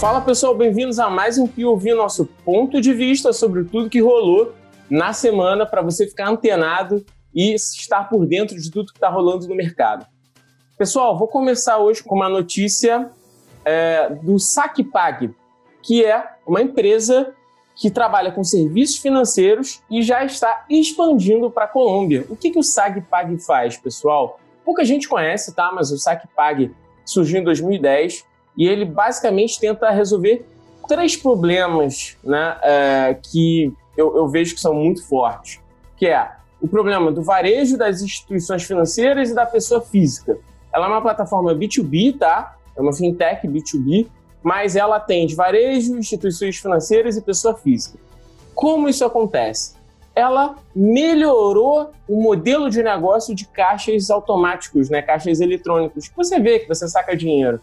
Fala pessoal, bem-vindos a mais um POV, nosso ponto de vista sobre tudo que rolou na semana para você ficar antenado e estar por dentro de tudo que está rolando no mercado. Pessoal, vou começar hoje com uma notícia é, do SacPag, que é uma empresa que trabalha com serviços financeiros e já está expandindo para a Colômbia. O que, que o SagPag faz, pessoal? Pouca gente conhece, tá? Mas o SacPag surgiu em 2010 e ele basicamente tenta resolver três problemas né, é, que eu, eu, vejo que são muito fortes, que é o problema do varejo das instituições financeiras e da pessoa física. Ela é uma plataforma B2B, tá? É uma fintech B2B, mas ela atende varejo, instituições financeiras e pessoa física. Como isso acontece? Ela melhorou o modelo de negócio de caixas automáticos, né? caixas eletrônicos. Você vê que você saca dinheiro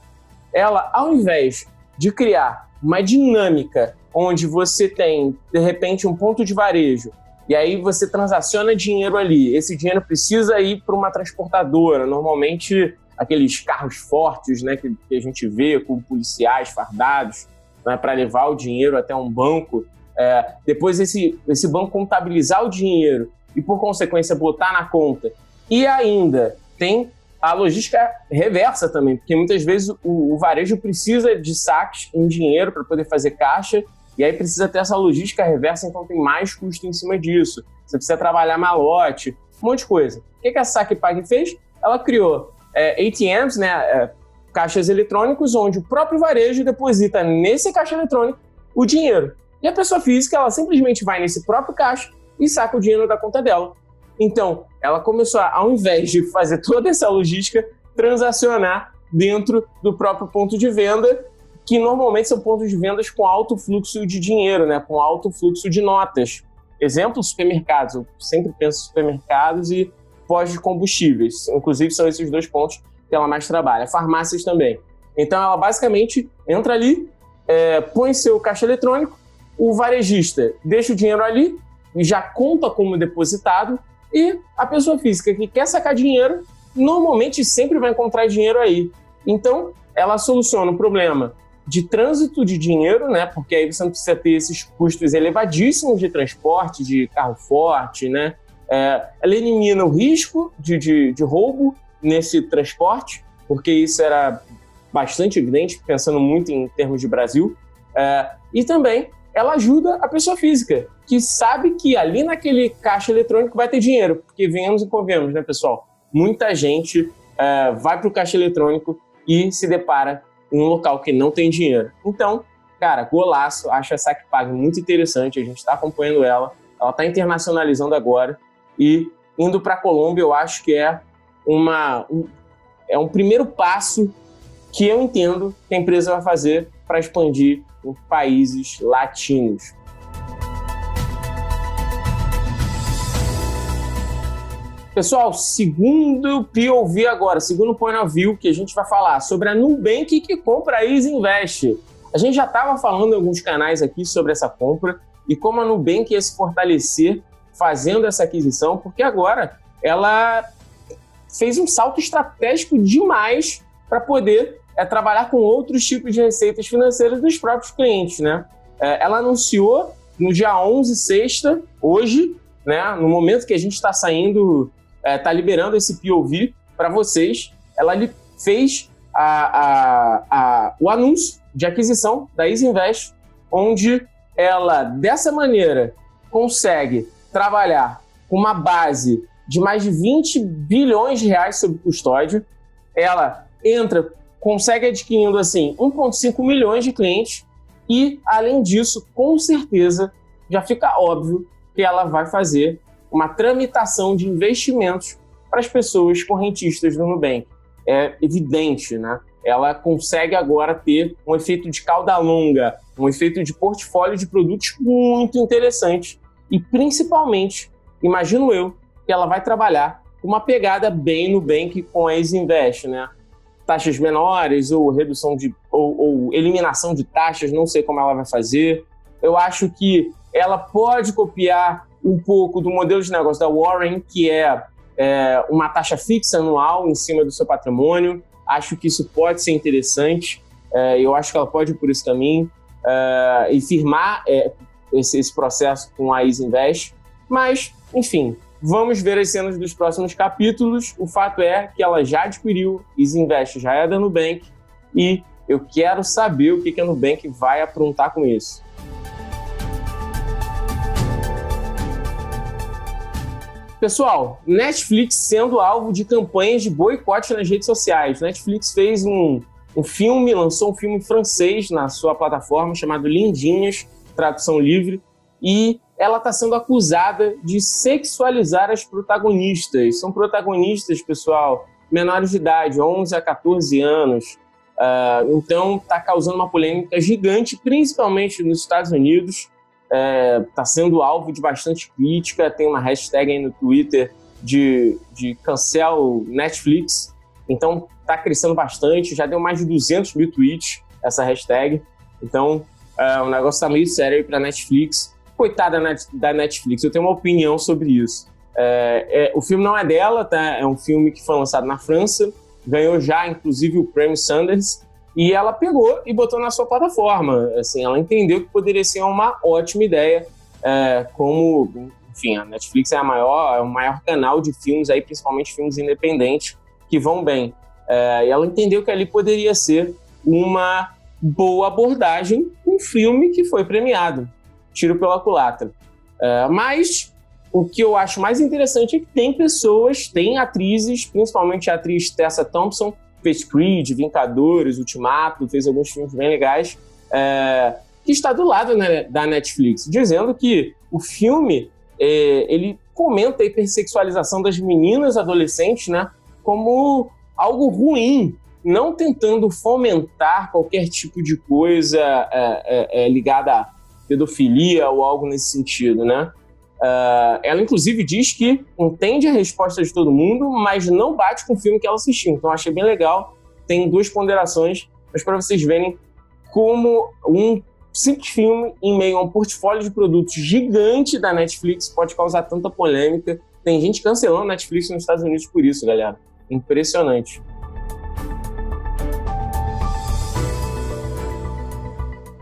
ela, ao invés de criar uma dinâmica onde você tem, de repente, um ponto de varejo e aí você transaciona dinheiro ali, esse dinheiro precisa ir para uma transportadora, normalmente aqueles carros fortes né, que, que a gente vê com policiais fardados né, para levar o dinheiro até um banco. É, depois esse, esse banco contabilizar o dinheiro e, por consequência, botar na conta. E ainda tem a logística reversa também, porque muitas vezes o, o varejo precisa de saques em dinheiro para poder fazer caixa, e aí precisa ter essa logística reversa, então tem mais custo em cima disso. Você precisa trabalhar malote, um monte de coisa. O que, que a SaquePag fez? Ela criou é, ATMs, né, é, caixas eletrônicos, onde o próprio varejo deposita nesse caixa eletrônico o dinheiro. E a pessoa física, ela simplesmente vai nesse próprio caixa e saca o dinheiro da conta dela. Então, ela começou a, ao invés de fazer toda essa logística, transacionar dentro do próprio ponto de venda, que normalmente são pontos de vendas com alto fluxo de dinheiro, né, com alto fluxo de notas. Exemplo, supermercados. Eu sempre penso em supermercados e pós de combustíveis. Inclusive, são esses dois pontos que ela mais trabalha. Farmácias também. Então, ela basicamente entra ali, é, põe seu caixa eletrônico, o varejista deixa o dinheiro ali e já conta como depositado e a pessoa física que quer sacar dinheiro, normalmente sempre vai encontrar dinheiro aí. Então, ela soluciona o problema de trânsito de dinheiro, né? Porque aí você não precisa ter esses custos elevadíssimos de transporte, de carro forte, né? É, ela elimina o risco de, de, de roubo nesse transporte, porque isso era bastante evidente, pensando muito em termos de Brasil. É, e também ela ajuda a pessoa física, que sabe que ali naquele caixa eletrônico vai ter dinheiro, porque venhamos e convenhamos, né, pessoal? Muita gente é, vai para o caixa eletrônico e se depara em um local que não tem dinheiro. Então, cara, golaço, acho a SacPag muito interessante, a gente está acompanhando ela, ela está internacionalizando agora. E indo para a Colômbia, eu acho que é uma um, é um primeiro passo que eu entendo que a empresa vai fazer para expandir em países latinos. Pessoal, segundo POV agora, segundo point of view que a gente vai falar sobre a Nubank que compra a Easy Invest. A gente já estava falando em alguns canais aqui sobre essa compra e como a Nubank ia se fortalecer fazendo essa aquisição, porque agora ela fez um salto estratégico demais para poder é, trabalhar com outros tipos de receitas financeiras dos próprios clientes, né? É, ela anunciou no dia 11, sexta, hoje, né, no momento que a gente está saindo está é, liberando esse POV para vocês. Ela fez a, a, a, o anúncio de aquisição da Easy Invest, onde ela, dessa maneira, consegue trabalhar com uma base de mais de 20 bilhões de reais sob custódia. Ela entra, consegue adquirindo assim 1,5 milhões de clientes e, além disso, com certeza já fica óbvio que ela vai fazer uma tramitação de investimentos para as pessoas correntistas do Nubank. É evidente, né? Ela consegue agora ter um efeito de cauda longa, um efeito de portfólio de produtos muito interessante e principalmente, imagino eu, que ela vai trabalhar uma pegada bem Nubank com a Invest, né? Taxas menores ou redução de ou, ou eliminação de taxas, não sei como ela vai fazer. Eu acho que ela pode copiar um pouco do modelo de negócio da Warren, que é, é uma taxa fixa anual em cima do seu patrimônio. Acho que isso pode ser interessante. É, eu acho que ela pode ir por esse caminho é, e firmar é, esse, esse, processo com a Easy Invest. Mas, enfim, vamos ver as cenas dos próximos capítulos. O fato é que ela já adquiriu, Easy Invest já é da Nubank e eu quero saber o que a Nubank vai aprontar com isso. Pessoal, Netflix sendo alvo de campanhas de boicote nas redes sociais. Netflix fez um, um filme, lançou um filme francês na sua plataforma chamado Lindinhas, tradução livre, e ela está sendo acusada de sexualizar as protagonistas. São protagonistas, pessoal, menores de idade, 11 a 14 anos. Uh, então, está causando uma polêmica gigante, principalmente nos Estados Unidos está é, tá sendo alvo de bastante crítica. Tem uma hashtag aí no Twitter de, de cancel Netflix. Então está crescendo bastante. Já deu mais de 200 mil tweets essa hashtag. Então é, o negócio está meio sério aí para Netflix. Coitada da Netflix, eu tenho uma opinião sobre isso. É, é, o filme não é dela, tá? É um filme que foi lançado na França, ganhou já, inclusive, o prêmio Sanders. E ela pegou e botou na sua plataforma. Assim, ela entendeu que poderia ser uma ótima ideia, é, como, enfim, a Netflix é a maior, é o maior canal de filmes aí, principalmente filmes independentes que vão bem. É, e ela entendeu que ali poderia ser uma boa abordagem um filme que foi premiado, tiro pela culatra. É, mas o que eu acho mais interessante é que tem pessoas, tem atrizes, principalmente a atriz Tessa Thompson, fez Creed, Vingadores, Ultimato, fez alguns filmes bem legais, é, que está do lado né, da Netflix, dizendo que o filme é, ele comenta a hipersexualização das meninas adolescentes, né, como algo ruim, não tentando fomentar qualquer tipo de coisa é, é, é ligada pedofilia ou algo nesse sentido, né? Uh, ela, inclusive, diz que entende a resposta de todo mundo, mas não bate com o filme que ela assistiu. Então, achei bem legal. Tem duas ponderações, mas para vocês verem como um simples filme, em meio a um portfólio de produtos gigante da Netflix, pode causar tanta polêmica. Tem gente cancelando Netflix nos Estados Unidos por isso, galera. Impressionante.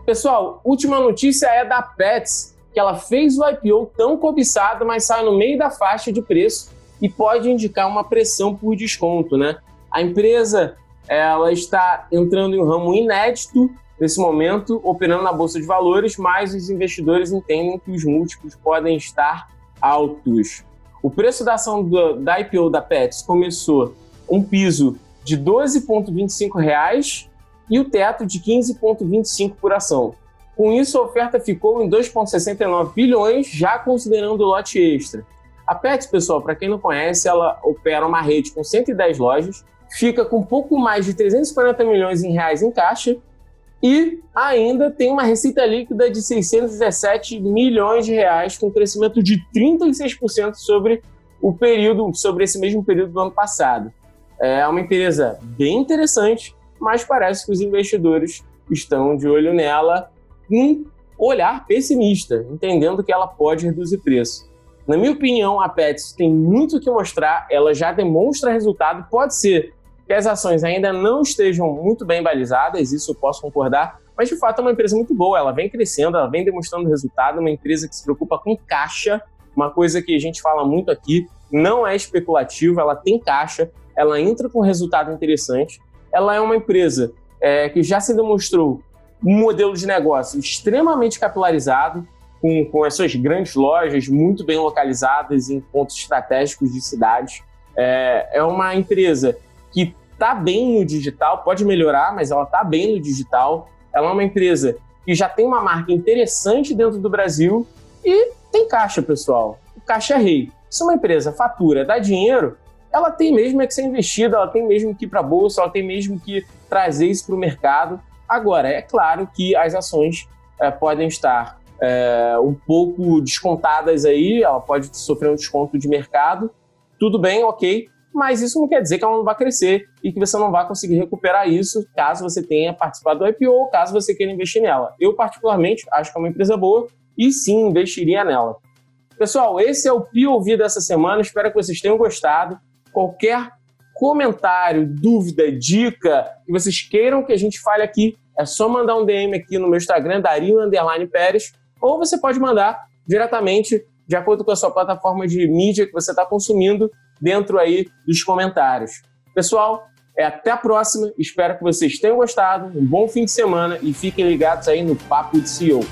Pessoal, última notícia é da Pets que ela fez o IPO tão cobiçado, mas sai no meio da faixa de preço e pode indicar uma pressão por desconto, né? A empresa ela está entrando em um ramo inédito nesse momento, operando na bolsa de valores, mas os investidores entendem que os múltiplos podem estar altos. O preço da ação do, da IPO da Pets começou um piso de R$ 12,25 e o teto de 15,25 por ação. Com isso, a oferta ficou em 2,69 bilhões, já considerando o lote extra. A Pets, pessoal, para quem não conhece, ela opera uma rede com 110 lojas, fica com pouco mais de 340 milhões em reais em caixa e ainda tem uma receita líquida de 617 milhões de reais, com crescimento de 36% sobre o período, sobre esse mesmo período do ano passado. É uma empresa bem interessante, mas parece que os investidores estão de olho nela um olhar pessimista, entendendo que ela pode reduzir preço. Na minha opinião, a Pets tem muito o que mostrar, ela já demonstra resultado. Pode ser que as ações ainda não estejam muito bem balizadas, isso eu posso concordar, mas de fato é uma empresa muito boa, ela vem crescendo, ela vem demonstrando resultado, uma empresa que se preocupa com caixa, uma coisa que a gente fala muito aqui, não é especulativa, ela tem caixa, ela entra com resultado interessante, ela é uma empresa é, que já se demonstrou um modelo de negócio extremamente capilarizado, com, com as suas grandes lojas muito bem localizadas em pontos estratégicos de cidades. É, é uma empresa que está bem no digital, pode melhorar, mas ela está bem no digital. Ela é uma empresa que já tem uma marca interessante dentro do Brasil e tem caixa, pessoal. O caixa é rei. Se uma empresa fatura, dá dinheiro, ela tem mesmo é que ser investida, ela tem mesmo que ir para a bolsa, ela tem mesmo que trazer isso para o mercado. Agora, é claro que as ações é, podem estar é, um pouco descontadas aí, ela pode sofrer um desconto de mercado, tudo bem, ok, mas isso não quer dizer que ela não vai crescer e que você não vai conseguir recuperar isso caso você tenha participado do IPO ou caso você queira investir nela. Eu, particularmente, acho que é uma empresa boa e sim investiria nela. Pessoal, esse é o POV dessa semana, espero que vocês tenham gostado. Qualquer comentário, dúvida, dica que vocês queiram que a gente fale aqui, é só mandar um DM aqui no meu Instagram, Dario Underline Pérez, ou você pode mandar diretamente de acordo com a sua plataforma de mídia que você está consumindo dentro aí dos comentários. Pessoal, é até a próxima. Espero que vocês tenham gostado. Um bom fim de semana e fiquem ligados aí no Papo de CEO.